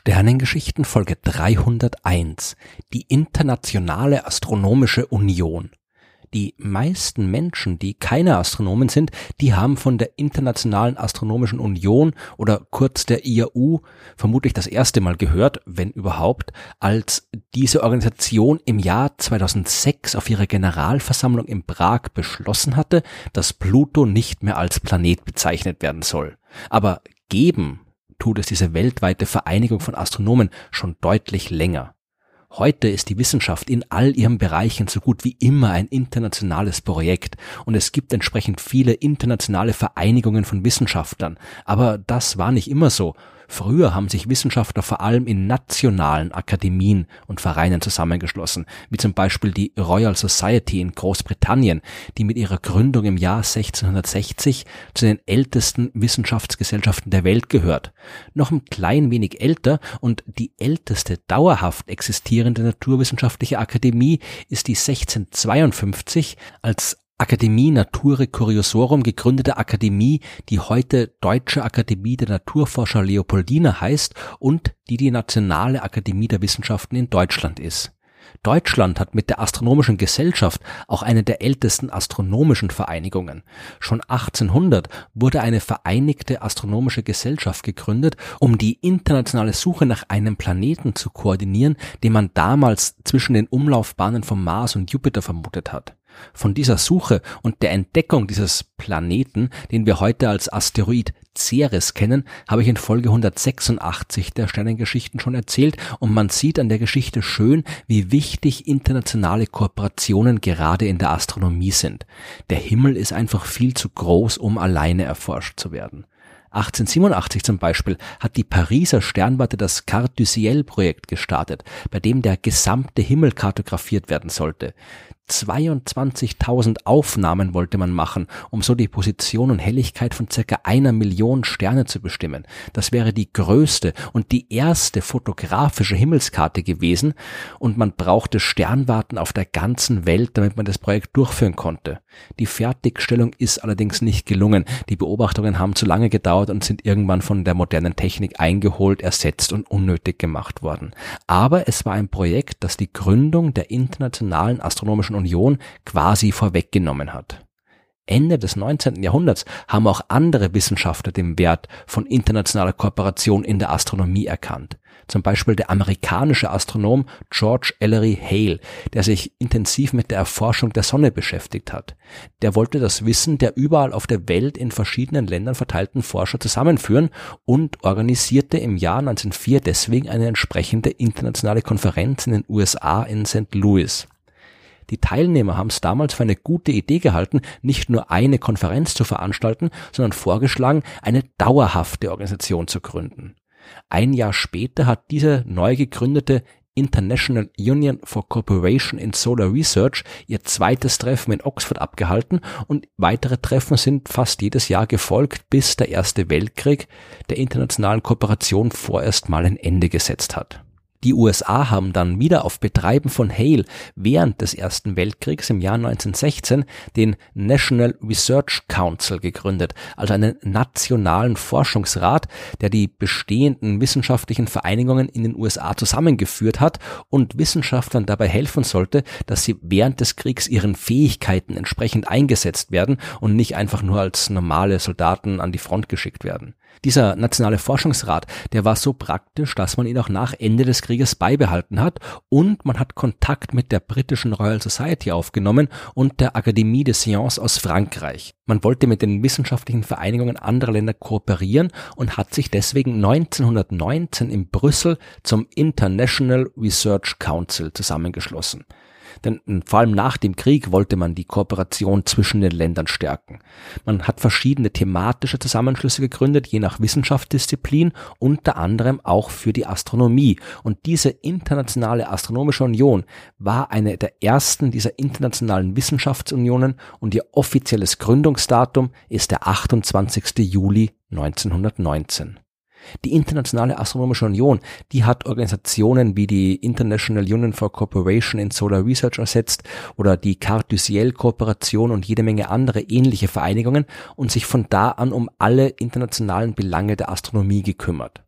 Sternengeschichten Folge 301 Die Internationale Astronomische Union die meisten Menschen, die keine Astronomen sind, die haben von der Internationalen Astronomischen Union oder kurz der IAU vermutlich das erste Mal gehört, wenn überhaupt, als diese Organisation im Jahr 2006 auf ihrer Generalversammlung in Prag beschlossen hatte, dass Pluto nicht mehr als Planet bezeichnet werden soll. Aber geben tut es diese weltweite Vereinigung von Astronomen schon deutlich länger. Heute ist die Wissenschaft in all ihren Bereichen so gut wie immer ein internationales Projekt und es gibt entsprechend viele internationale Vereinigungen von Wissenschaftlern. Aber das war nicht immer so. Früher haben sich Wissenschaftler vor allem in nationalen Akademien und Vereinen zusammengeschlossen, wie zum Beispiel die Royal Society in Großbritannien, die mit ihrer Gründung im Jahr 1660 zu den ältesten Wissenschaftsgesellschaften der Welt gehört. Noch ein klein wenig älter und die älteste dauerhaft existierende naturwissenschaftliche Akademie ist die 1652 als Akademie Naturae Curiosorum gegründete Akademie, die heute Deutsche Akademie der Naturforscher Leopoldina heißt und die die Nationale Akademie der Wissenschaften in Deutschland ist. Deutschland hat mit der Astronomischen Gesellschaft auch eine der ältesten astronomischen Vereinigungen. Schon 1800 wurde eine Vereinigte Astronomische Gesellschaft gegründet, um die internationale Suche nach einem Planeten zu koordinieren, den man damals zwischen den Umlaufbahnen vom Mars und Jupiter vermutet hat. Von dieser Suche und der Entdeckung dieses Planeten, den wir heute als Asteroid Ceres kennen, habe ich in Folge 186 der Sternengeschichten schon erzählt und man sieht an der Geschichte schön, wie wichtig internationale Kooperationen gerade in der Astronomie sind. Der Himmel ist einfach viel zu groß, um alleine erforscht zu werden. 1887 zum Beispiel hat die Pariser Sternwarte das Carte du Ciel Projekt gestartet, bei dem der gesamte Himmel kartografiert werden sollte. 22.000 Aufnahmen wollte man machen, um so die Position und Helligkeit von circa einer Million Sterne zu bestimmen. Das wäre die größte und die erste fotografische Himmelskarte gewesen und man brauchte Sternwarten auf der ganzen Welt, damit man das Projekt durchführen konnte. Die Fertigstellung ist allerdings nicht gelungen. Die Beobachtungen haben zu lange gedauert und sind irgendwann von der modernen Technik eingeholt, ersetzt und unnötig gemacht worden. Aber es war ein Projekt, das die Gründung der Internationalen Astronomischen Union quasi vorweggenommen hat. Ende des 19. Jahrhunderts haben auch andere Wissenschaftler den Wert von internationaler Kooperation in der Astronomie erkannt. Zum Beispiel der amerikanische Astronom George Ellery Hale, der sich intensiv mit der Erforschung der Sonne beschäftigt hat. Der wollte das Wissen der überall auf der Welt in verschiedenen Ländern verteilten Forscher zusammenführen und organisierte im Jahr 1904 deswegen eine entsprechende internationale Konferenz in den USA in St. Louis. Die Teilnehmer haben es damals für eine gute Idee gehalten, nicht nur eine Konferenz zu veranstalten, sondern vorgeschlagen, eine dauerhafte Organisation zu gründen. Ein Jahr später hat diese neu gegründete International Union for Cooperation in Solar Research ihr zweites Treffen in Oxford abgehalten und weitere Treffen sind fast jedes Jahr gefolgt, bis der Erste Weltkrieg der internationalen Kooperation vorerst mal ein Ende gesetzt hat. Die USA haben dann wieder auf Betreiben von Hale während des Ersten Weltkriegs im Jahr 1916 den National Research Council gegründet, also einen nationalen Forschungsrat, der die bestehenden wissenschaftlichen Vereinigungen in den USA zusammengeführt hat und Wissenschaftlern dabei helfen sollte, dass sie während des Kriegs ihren Fähigkeiten entsprechend eingesetzt werden und nicht einfach nur als normale Soldaten an die Front geschickt werden. Dieser nationale Forschungsrat, der war so praktisch, dass man ihn auch nach Ende des Krieges beibehalten hat und man hat Kontakt mit der britischen Royal Society aufgenommen und der Académie des Sciences aus Frankreich. Man wollte mit den wissenschaftlichen Vereinigungen anderer Länder kooperieren und hat sich deswegen 1919 in Brüssel zum International Research Council zusammengeschlossen. Denn vor allem nach dem Krieg wollte man die Kooperation zwischen den Ländern stärken. Man hat verschiedene thematische Zusammenschlüsse gegründet, je nach Wissenschaftsdisziplin, unter anderem auch für die Astronomie. Und diese internationale Astronomische Union war eine der ersten dieser internationalen Wissenschaftsunionen und ihr offizielles Gründungsdatum ist der 28. Juli 1919. Die Internationale Astronomische Union, die hat Organisationen wie die International Union for Cooperation in Solar Research ersetzt oder die Carte du Ciel Kooperation und jede Menge andere ähnliche Vereinigungen und sich von da an um alle internationalen Belange der Astronomie gekümmert.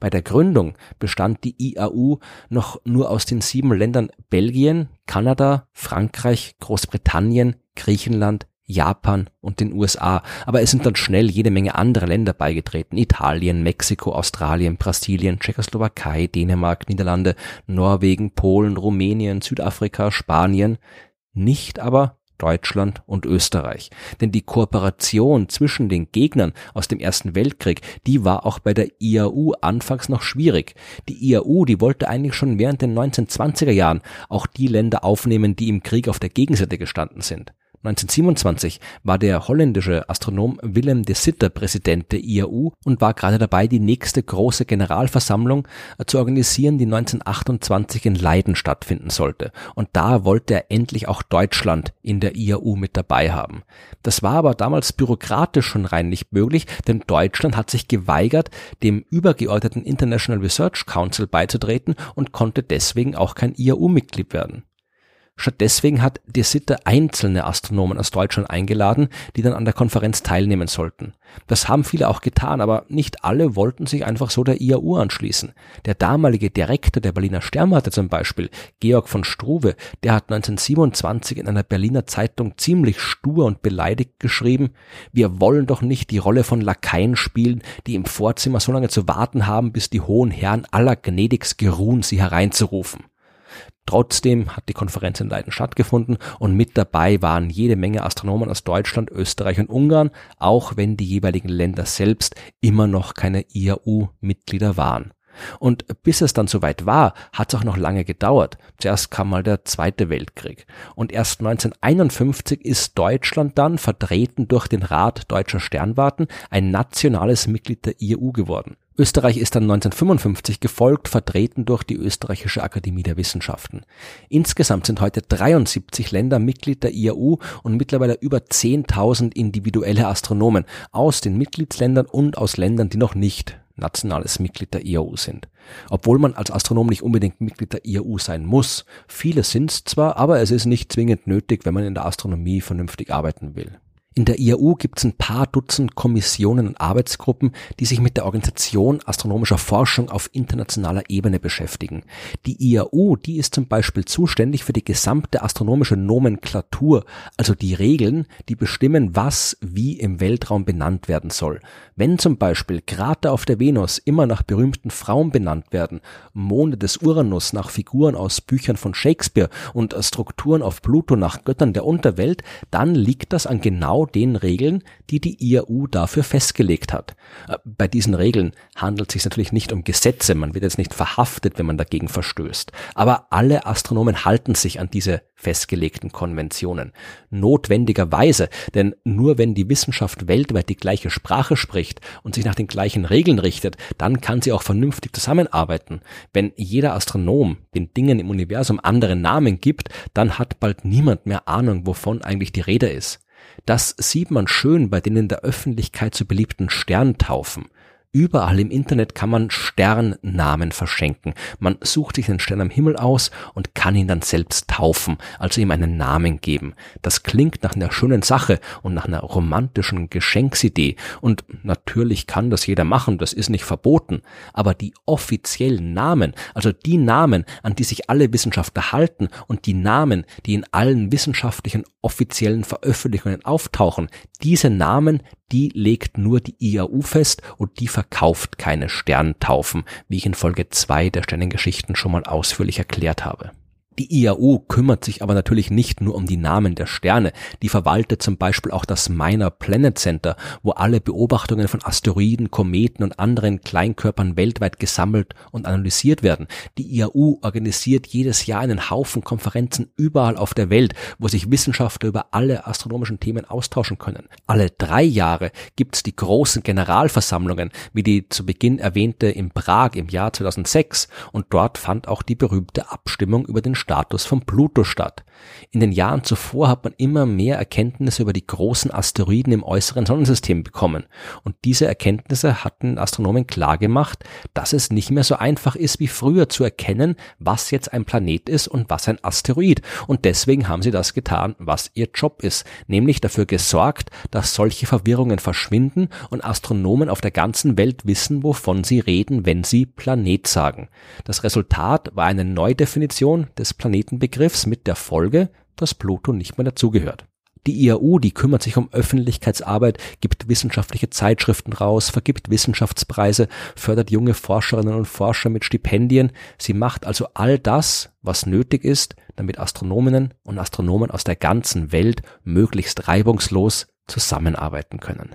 Bei der Gründung bestand die IAU noch nur aus den sieben Ländern Belgien, Kanada, Frankreich, Großbritannien, Griechenland, Japan und den USA, aber es sind dann schnell jede Menge andere Länder beigetreten. Italien, Mexiko, Australien, Brasilien, Tschechoslowakei, Dänemark, Niederlande, Norwegen, Polen, Rumänien, Südafrika, Spanien, nicht aber Deutschland und Österreich. Denn die Kooperation zwischen den Gegnern aus dem Ersten Weltkrieg, die war auch bei der IAU anfangs noch schwierig. Die IAU, die wollte eigentlich schon während den 1920er Jahren auch die Länder aufnehmen, die im Krieg auf der Gegenseite gestanden sind. 1927 war der holländische Astronom Willem de Sitter Präsident der IAU und war gerade dabei, die nächste große Generalversammlung äh, zu organisieren, die 1928 in Leiden stattfinden sollte. Und da wollte er endlich auch Deutschland in der IAU mit dabei haben. Das war aber damals bürokratisch schon rein nicht möglich, denn Deutschland hat sich geweigert, dem übergeordneten International Research Council beizutreten und konnte deswegen auch kein IAU-Mitglied werden. Statt deswegen hat De Sitter einzelne Astronomen aus Deutschland eingeladen, die dann an der Konferenz teilnehmen sollten. Das haben viele auch getan, aber nicht alle wollten sich einfach so der IAU anschließen. Der damalige Direktor der Berliner Sternwarte zum Beispiel, Georg von Struve, der hat 1927 in einer Berliner Zeitung ziemlich stur und beleidigt geschrieben, wir wollen doch nicht die Rolle von Lakaien spielen, die im Vorzimmer so lange zu warten haben, bis die hohen Herren aller gnädigst geruhen, sie hereinzurufen. Trotzdem hat die Konferenz in Leiden stattgefunden und mit dabei waren jede Menge Astronomen aus Deutschland, Österreich und Ungarn, auch wenn die jeweiligen Länder selbst immer noch keine IAU-Mitglieder waren. Und bis es dann soweit war, hat es auch noch lange gedauert. Zuerst kam mal der Zweite Weltkrieg. Und erst 1951 ist Deutschland dann, vertreten durch den Rat deutscher Sternwarten, ein nationales Mitglied der IAU geworden. Österreich ist dann 1955 gefolgt, vertreten durch die Österreichische Akademie der Wissenschaften. Insgesamt sind heute 73 Länder Mitglied der IAU und mittlerweile über 10.000 individuelle Astronomen aus den Mitgliedsländern und aus Ländern, die noch nicht nationales Mitglied der IAU sind. Obwohl man als Astronom nicht unbedingt Mitglied der IAU sein muss. Viele sind es zwar, aber es ist nicht zwingend nötig, wenn man in der Astronomie vernünftig arbeiten will. In der IAU gibt es ein paar Dutzend Kommissionen und Arbeitsgruppen, die sich mit der Organisation astronomischer Forschung auf internationaler Ebene beschäftigen. Die IAU, die ist zum Beispiel zuständig für die gesamte astronomische Nomenklatur, also die Regeln, die bestimmen, was wie im Weltraum benannt werden soll. Wenn zum Beispiel Krater auf der Venus immer nach berühmten Frauen benannt werden, Monde des Uranus nach Figuren aus Büchern von Shakespeare und Strukturen auf Pluto nach Göttern der Unterwelt, dann liegt das an genau den Regeln, die die IAU dafür festgelegt hat. Äh, bei diesen Regeln handelt es sich natürlich nicht um Gesetze, man wird jetzt nicht verhaftet, wenn man dagegen verstößt. Aber alle Astronomen halten sich an diese festgelegten Konventionen. Notwendigerweise, denn nur wenn die Wissenschaft weltweit die gleiche Sprache spricht und sich nach den gleichen Regeln richtet, dann kann sie auch vernünftig zusammenarbeiten. Wenn jeder Astronom den Dingen im Universum andere Namen gibt, dann hat bald niemand mehr Ahnung, wovon eigentlich die Rede ist. Das sieht man schön bei den in der Öffentlichkeit so beliebten Sterntaufen. Überall im Internet kann man Sternnamen verschenken. Man sucht sich einen Stern am Himmel aus und kann ihn dann selbst taufen, also ihm einen Namen geben. Das klingt nach einer schönen Sache und nach einer romantischen Geschenksidee. Und natürlich kann das jeder machen, das ist nicht verboten. Aber die offiziellen Namen, also die Namen, an die sich alle Wissenschaftler halten und die Namen, die in allen wissenschaftlichen offiziellen Veröffentlichungen auftauchen, diese Namen, die legt nur die IAU fest und die verkauft keine Sterntaufen, wie ich in Folge 2 der Sternengeschichten schon mal ausführlich erklärt habe. Die IAU kümmert sich aber natürlich nicht nur um die Namen der Sterne, die verwaltet zum Beispiel auch das Minor Planet Center, wo alle Beobachtungen von Asteroiden, Kometen und anderen Kleinkörpern weltweit gesammelt und analysiert werden. Die IAU organisiert jedes Jahr einen Haufen Konferenzen überall auf der Welt, wo sich Wissenschaftler über alle astronomischen Themen austauschen können. Alle drei Jahre gibt's die großen Generalversammlungen, wie die zu Beginn erwähnte in Prag im Jahr 2006 und dort fand auch die berühmte Abstimmung über den Status von Pluto statt. In den Jahren zuvor hat man immer mehr Erkenntnisse über die großen Asteroiden im äußeren Sonnensystem bekommen. Und diese Erkenntnisse hatten Astronomen klargemacht, dass es nicht mehr so einfach ist wie früher zu erkennen, was jetzt ein Planet ist und was ein Asteroid. Und deswegen haben sie das getan, was ihr Job ist, nämlich dafür gesorgt, dass solche Verwirrungen verschwinden und Astronomen auf der ganzen Welt wissen, wovon sie reden, wenn sie Planet sagen. Das Resultat war eine Neudefinition Planetenbegriffs mit der Folge, dass Pluto nicht mehr dazugehört. Die IAU, die kümmert sich um Öffentlichkeitsarbeit, gibt wissenschaftliche Zeitschriften raus, vergibt Wissenschaftspreise, fördert junge Forscherinnen und Forscher mit Stipendien. Sie macht also all das, was nötig ist, damit Astronominnen und Astronomen aus der ganzen Welt möglichst reibungslos zusammenarbeiten können.